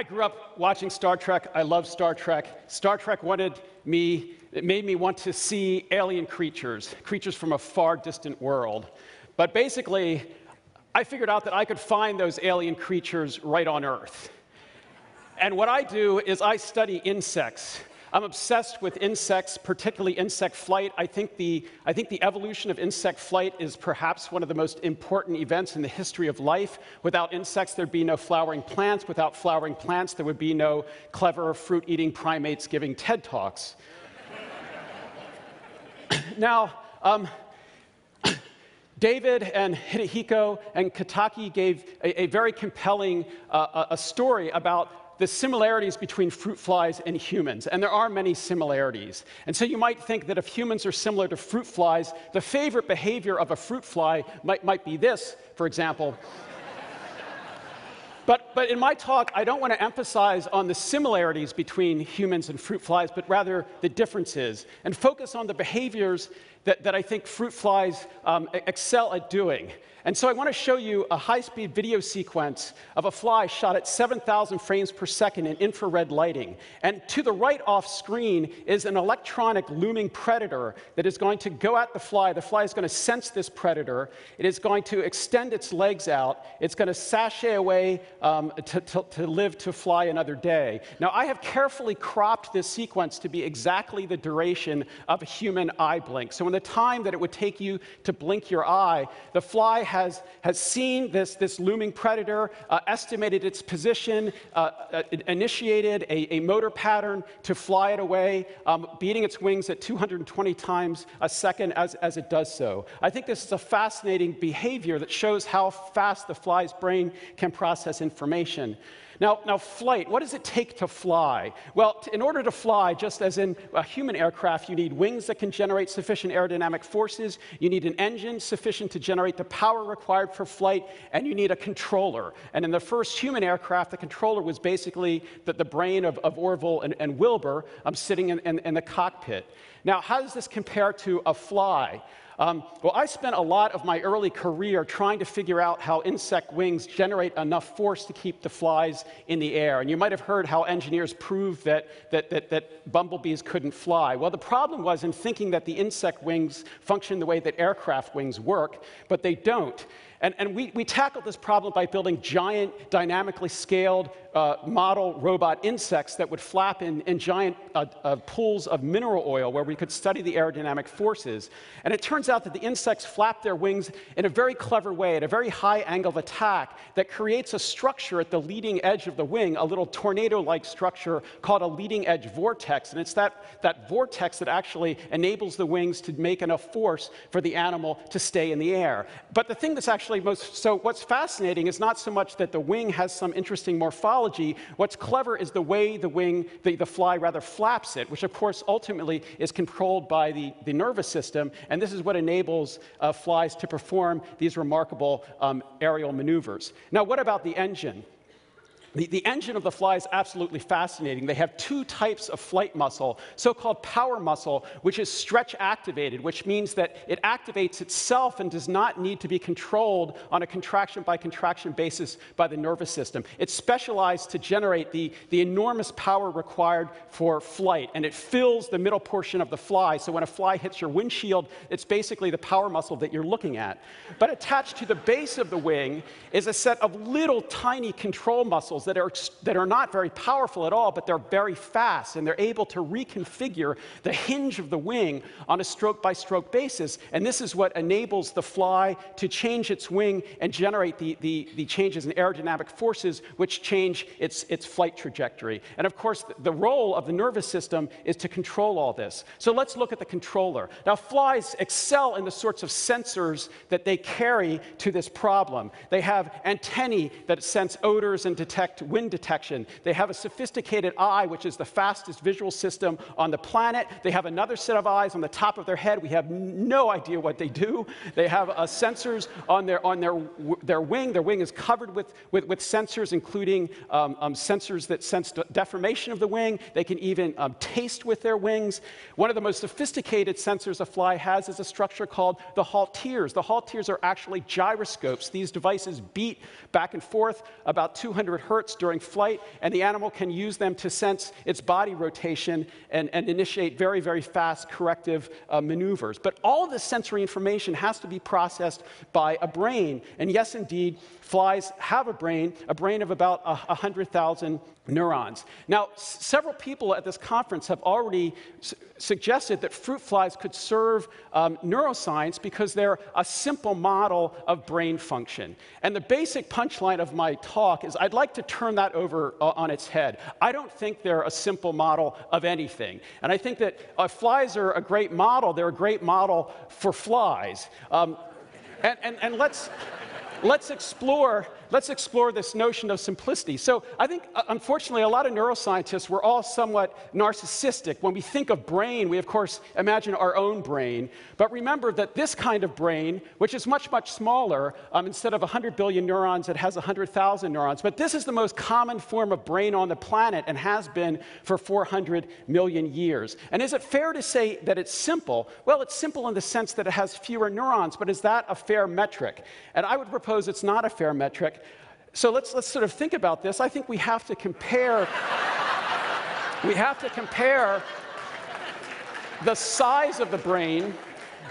I grew up watching Star Trek. I love Star Trek. Star Trek wanted me, it made me want to see alien creatures, creatures from a far distant world. But basically, I figured out that I could find those alien creatures right on Earth. And what I do is I study insects. I'm obsessed with insects, particularly insect flight. I think, the, I think the evolution of insect flight is perhaps one of the most important events in the history of life. Without insects, there'd be no flowering plants. Without flowering plants, there would be no clever fruit eating primates giving TED Talks. now, um, David and Hidehiko and Kataki gave a, a very compelling uh, a story about the similarities between fruit flies and humans, and there are many similarities. And so you might think that if humans are similar to fruit flies, the favorite behavior of a fruit fly might, might be this, for example. But, but in my talk, I don't want to emphasize on the similarities between humans and fruit flies, but rather the differences, and focus on the behaviors that, that I think fruit flies um, excel at doing. And so I want to show you a high-speed video sequence of a fly shot at 7,000 frames per second in infrared lighting. And to the right off screen is an electronic looming predator that is going to go at the fly. The fly is going to sense this predator. It is going to extend its legs out. It's going to sashay away um, to, to, to live to fly another day. Now, I have carefully cropped this sequence to be exactly the duration of a human eye blink. So in the time that it would take you to blink your eye, the fly has, has seen this, this looming predator, uh, estimated its position, uh, uh, initiated a, a, motor pattern to fly it away, um, beating its wings at 220 times a second as, as it does so. I think this is a fascinating behavior that shows how fast the fly's brain can process information. Now, now, flight, what does it take to fly? Well, in order to fly, just as in a human aircraft, you need wings that can generate sufficient aerodynamic forces, you need an engine sufficient to generate the power required for flight, and you need a controller. And in the first human aircraft, the controller was basically the, the brain of, of Orville and, and Wilbur um, sitting in, in, in the cockpit. Now, how does this compare to a fly? Um, well, I spent a lot of my early career trying to figure out how insect wings generate enough force to keep the flies in the air. And you might have heard how engineers proved that, that, that, that bumblebees couldn't fly. Well, the problem was in thinking that the insect wings function the way that aircraft wings work, but they don't. And, and we, we tackled this problem by building giant, dynamically scaled uh, model robot insects that would flap in, in giant uh, uh, pools of mineral oil where we could study the aerodynamic forces. And it turns out that the insects flap their wings in a very clever way, at a very high angle of attack, that creates a structure at the leading edge of the wing, a little tornado like structure called a leading edge vortex. And it's that, that vortex that actually enables the wings to make enough force for the animal to stay in the air. But the thing that's actually most so, what's fascinating is not so much that the wing has some interesting morphology What's clever is the way the wing, the, the fly rather flaps it, which of course ultimately is controlled by the, the nervous system. And this is what enables uh, flies to perform these remarkable um, aerial maneuvers. Now, what about the engine? The, the, engine of the fly is absolutely fascinating. They have two types of flight muscle, so called power muscle, which is stretch activated, which means that it activates itself and does not need to be controlled on a contraction by contraction basis by the nervous system. It's specialized to generate the, the enormous power required for flight, and it fills the middle portion of the fly. So when a fly hits your windshield, it's basically the power muscle that you're looking at. But attached to the base of the wing is a set of little tiny control muscles that are, that are not very powerful at all, but they're very fast, and they're able to reconfigure the hinge of the wing on a stroke by stroke basis. And this is what enables the fly to change its wing and generate the, the, the changes in aerodynamic forces, which change its, its flight trajectory. And of course, the role of the nervous system is to control all this. So let's look at the controller. Now, flies excel in the sorts of sensors that they carry to this problem. They have antennae that sense odors and detect detect wind detection. They have a sophisticated eye, which is the fastest visual system on the planet. They have another set of eyes on the top of their head. We have no idea what they do. They have uh, sensors on, their, on their, their wing. Their wing is covered with, with, with sensors, including um, um, sensors that sense deformation of the wing. They can even um, taste with their wings. One of the most sophisticated sensors a fly has is a structure called the halteres. The halteres are actually gyroscopes. These devices beat back and forth about 200 hertz during flight, and the animal can use them to sense its body rotation and, and initiate very, very fast corrective uh, maneuvers. But all of this sensory information has to be processed by a brain. And yes, indeed, flies have a brain, a brain of about 100,000 neurons. Now, several people at this conference have already suggested that fruit flies could serve um, neuroscience because they're a simple model of brain function. And the basic punchline of my talk is I'd like to turn that over uh, on its head. I don't think they're a simple model of anything. And I think that uh, flies are a great model. They're a great model for flies. Um, and, and, and let's let's explore, let's explore this notion of simplicity. So I think, uh, unfortunately, a lot of neuroscientists, we're all somewhat narcissistic. When we think of brain, we, of course, imagine our own brain. But remember that this kind of brain, which is much, much smaller, um, instead of 100 billion neurons, it has 100,000 neurons. But this is the most common form of brain on the planet and has been for 400 million years. And is it fair to say that it's simple? Well, it's simple in the sense that it has fewer neurons, but is that a fair metric? And I would propose it's not a fair metric. So let's, let's sort of think about this. I think we have to compare, we have to compare the size of the brain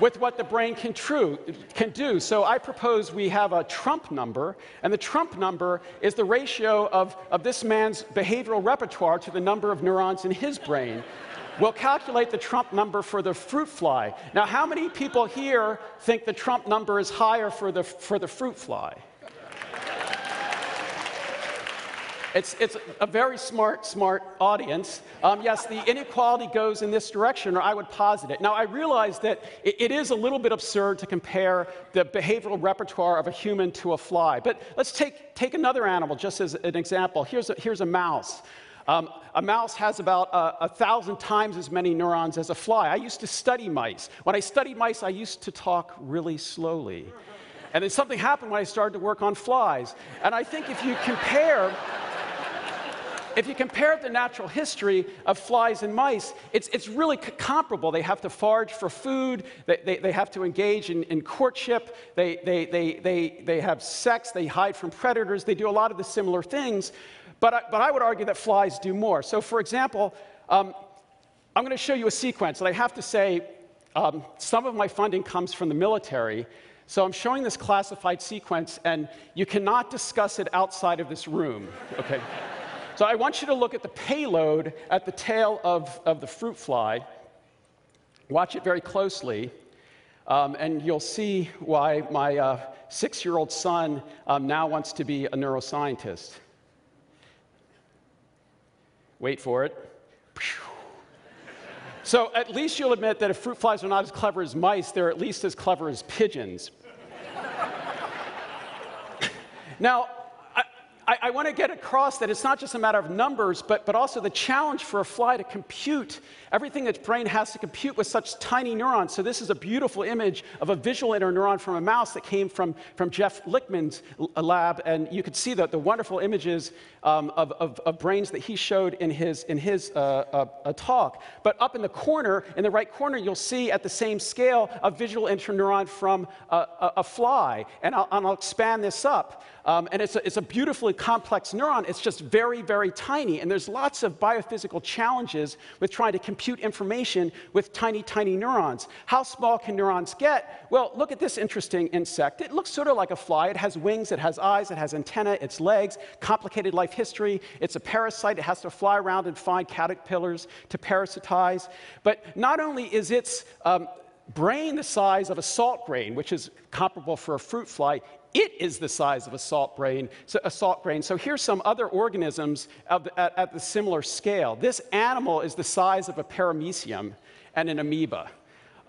with what the brain can, true, can do. So I propose we have a Trump number, and the Trump number is the ratio of, of this man's behavioral repertoire to the number of neurons in his brain. We'll calculate the Trump number for the fruit fly. Now, how many people here think the Trump number is higher for the, for the fruit fly? It's, it's a very smart, smart audience. Um, yes, the inequality goes in this direction, or I would posit it. Now, I realize that it, it is a little bit absurd to compare the behavioral repertoire of a human to a fly. But let's take, take another animal just as an example. Here's a, here's a mouse. Um, a mouse has about a, a, thousand times as many neurons as a fly. I used to study mice. When I studied mice, I used to talk really slowly. And then something happened when I started to work on flies. And I think if you compare, if you compare the natural history of flies and mice, it's, it's really comparable. They have to forage for food, they, they, they have to engage in, in courtship, they, they, they, they, they have sex, they hide from predators, they do a lot of the similar things. But I, but I would argue that flies do more. So, for example, um, I'm going to show you a sequence, and I have to say, um, some of my funding comes from the military. So I'm showing this classified sequence, and you cannot discuss it outside of this room, okay? So I want you to look at the payload at the tail of, of the fruit fly. Watch it very closely, um, and you'll see why my uh, six year old son um, now wants to be a neuroscientist. Wait for it. So at least you'll admit that if fruit flies are not as clever as mice, they're at least as clever as pigeons. now, I, I want to get across that it's not just a matter of numbers, but, but also the challenge for a fly to compute everything its brain has to compute with such tiny neurons. So this is a beautiful image of a visual interneuron from a mouse that came from, from Jeff Lichtman's lab, and you could see the, the wonderful images um, of, of, of, brains that he showed in his, in his uh, uh, talk. But up in the corner, in the right corner, you'll see at the same scale a visual interneuron from a, a, a fly. And I'll, and I'll expand this up. Um, and it's a, it's a beautifully complex neuron. It's just very, very tiny. And there's lots of biophysical challenges with trying to compute information with tiny, tiny neurons. How small can neurons get? Well, look at this interesting insect. It looks sort of like a fly. It has wings, it has eyes, it has antennae, its legs, complicated life history. It's a parasite. It has to fly around and find caterpillars to parasitize. But not only is its um, brain the size of a salt grain, which is comparable for a fruit fly, it is the size of a salt grain. So, a salt grain. So here's some other organisms at, at the similar scale. This animal is the size of a paramecium and an amoeba.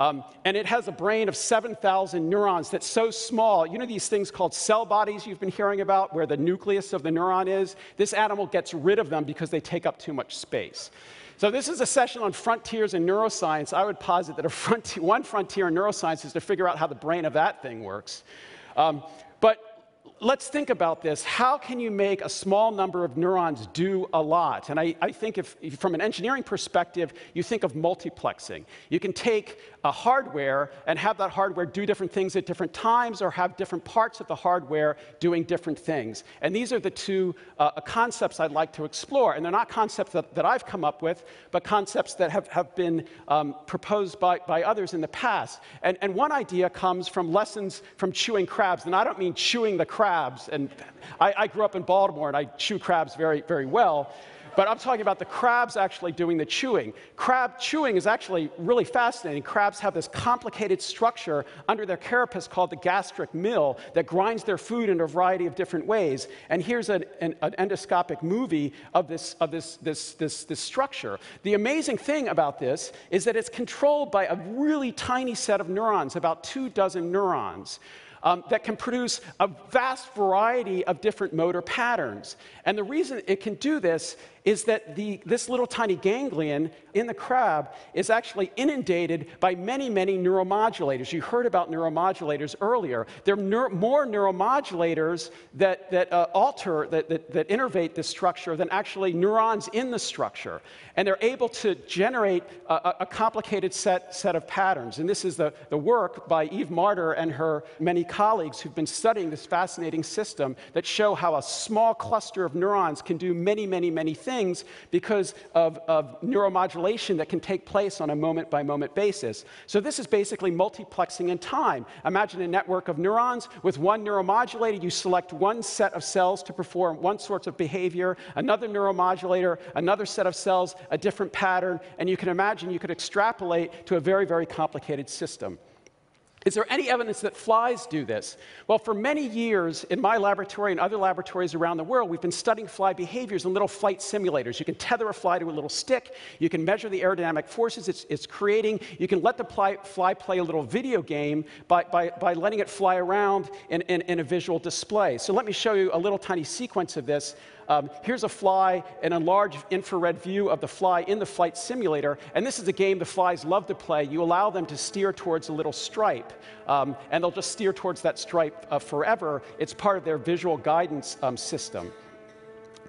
Um, and it has a brain of 7,000 neurons that's so small. You know these things called cell bodies you've been hearing about, where the nucleus of the neuron is? This animal gets rid of them because they take up too much space. So this is a session on frontiers in neuroscience. I would posit that a front, one frontier in neuroscience is to figure out how the brain of that thing works. Um, let's think about this. How can you make a small number of neurons do a lot? And I, I think if, if, from an engineering perspective, you think of multiplexing. You can take a hardware and have that hardware do different things at different times or have different parts of the hardware doing different things. And these are the two uh, concepts I'd like to explore. And they're not concepts that, that I've come up with, but concepts that have, have been um, proposed by, by others in the past. And, and one idea comes from lessons from chewing crabs. And I don't mean chewing the crabs. And I, I grew up in Baltimore and I chew crabs very, very well. But I'm talking about the crabs actually doing the chewing. Crab chewing is actually really fascinating. Crabs have this complicated structure under their carapace called the gastric mill that grinds their food in a variety of different ways. And here's an, an, an endoscopic movie of, this, of this, this, this, this structure. The amazing thing about this is that it's controlled by a really tiny set of neurons, about two dozen neurons um, that can produce a vast variety of different motor patterns. And the reason it can do this is that the, this little tiny ganglion in the crab is actually inundated by many, many neuromodulators. You heard about neuromodulators earlier. There are neur more neuromodulators that, that uh, alter, that, that, that innervate this structure than actually neurons in the structure. And they're able to generate a, a complicated set, set of patterns. And this is the, the work by Eve Marder and her many colleagues who've been studying this fascinating system that show how a small cluster of neurons can do many, many, many things because of, of neuromodulation that can take place on a moment by moment basis. So, this is basically multiplexing in time. Imagine a network of neurons with one neuromodulator. You select one set of cells to perform one sort of behavior, another neuromodulator, another set of cells, a different pattern, and you can imagine you could extrapolate to a very, very complicated system. Is there any evidence that flies do this? Well, for many years in my laboratory and other laboratories around the world, we've been studying fly behaviors in little flight simulators. You can tether a fly to a little stick, you can measure the aerodynamic forces it's, it's creating, you can let the fly, fly, play a little video game by, by, by letting it fly around in, in, in a visual display. So let me show you a little tiny sequence of this. Um, here's a fly and a large infrared view of the fly in the flight simulator. And this is a game the flies love to play. You allow them to steer towards a little stripe, um, and they'll just steer towards that stripe uh, forever. It's part of their visual guidance um, system.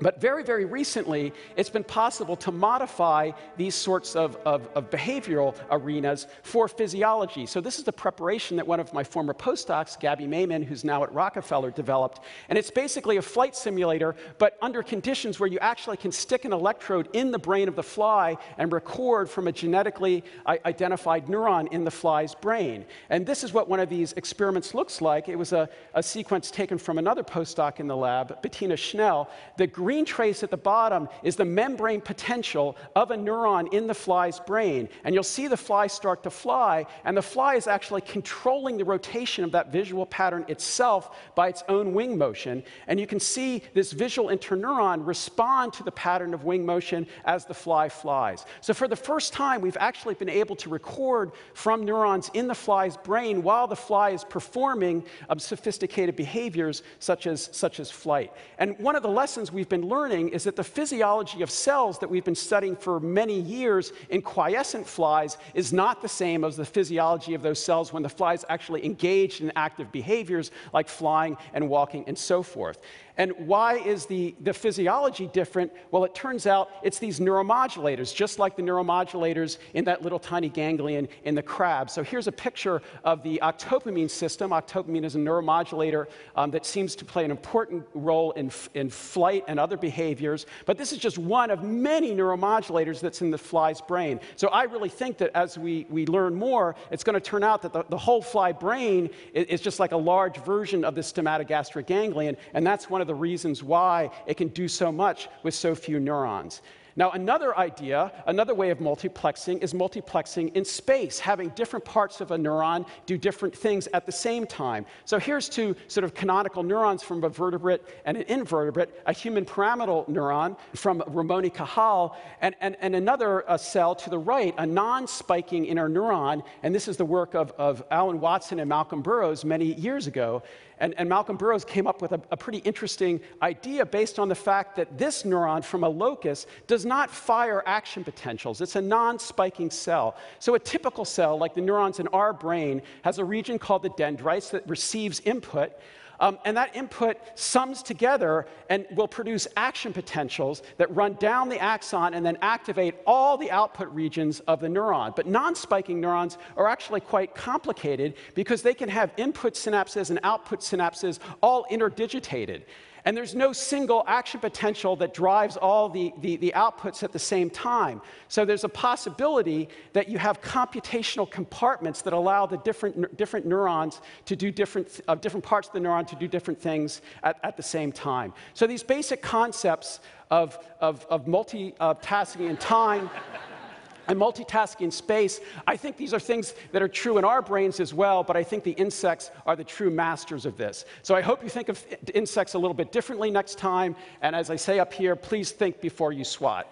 But very, very recently, it's been possible to modify these sorts of, of, of, behavioral arenas for physiology. So, this is the preparation that one of my former postdocs, Gaby Maimon, who's now at Rockefeller, developed. And it's basically a flight simulator, but under conditions where you actually can stick an electrode in the brain of the fly and record from a genetically identified neuron in the fly's brain. And this is what one of these experiments looks like. It was a, a sequence taken from another postdoc in the lab, Bettina Schnell. The green trace at the bottom is the membrane potential of a neuron in the fly's brain. And you'll see the fly start to fly, and the fly is actually controlling the rotation of that visual pattern itself by its own wing motion. And you can see this visual interneuron respond to the pattern of wing motion as the fly flies. So, for the first time, we've actually been able to record from neurons in the fly's brain while the fly is performing um, sophisticated behaviors such as, such as flight. And one of the lessons we've been learning is that the physiology of cells that we've been studying for many years in quiescent flies is not the same as the physiology of those cells when the flies actually engaged in active behaviors like flying and walking and so forth. And why is the, the physiology different? Well, it turns out it's these neuromodulators, just like the neuromodulators in that little tiny ganglion in the crab. So here's a picture of the octopamine system. Octopamine is a neuromodulator um, that seems to play an important role in, in flight and other behaviors. But this is just one of many neuromodulators that's in the fly's brain. So I really think that as we, we learn more, it's going to turn out that the, the whole fly brain is, is just like a large version of the stomatogastric ganglion. And that's one of the reasons why it can do so much with so few neurons. Now, another idea, another way of multiplexing is multiplexing in space, having different parts of a neuron do different things at the same time. So here's two sort of canonical neurons from a vertebrate and an invertebrate, a human pyramidal neuron from Ramon y Cajal, and, and, and another uh, cell to the right, a non-spiking interneuron, and this is the work of, of Alan Watson and Malcolm Burrows many years ago. And, and Malcolm Burrows came up with a, a pretty interesting idea based on the fact that this neuron from a locust does not fire action potentials. It's a non spiking cell. So, a typical cell, like the neurons in our brain, has a region called the dendrites that receives input. Um, and that input sums together and will produce action potentials that run down the axon and then activate all the output regions of the neuron. But non spiking neurons are actually quite complicated because they can have input synapses and output synapses all interdigitated. And there's no single action potential that drives all the, the, the, outputs at the same time. So there's a possibility that you have computational compartments that allow the different, different neurons to do different, uh, different parts of the neuron to do different things at, at the same time. So these basic concepts of, of, of multitasking in time and multitasking space, I think these are things that are true in our brains as well, but I think the insects are the true masters of this. So I hope you think of insects a little bit differently next time. And as I say up here, please think before you swat.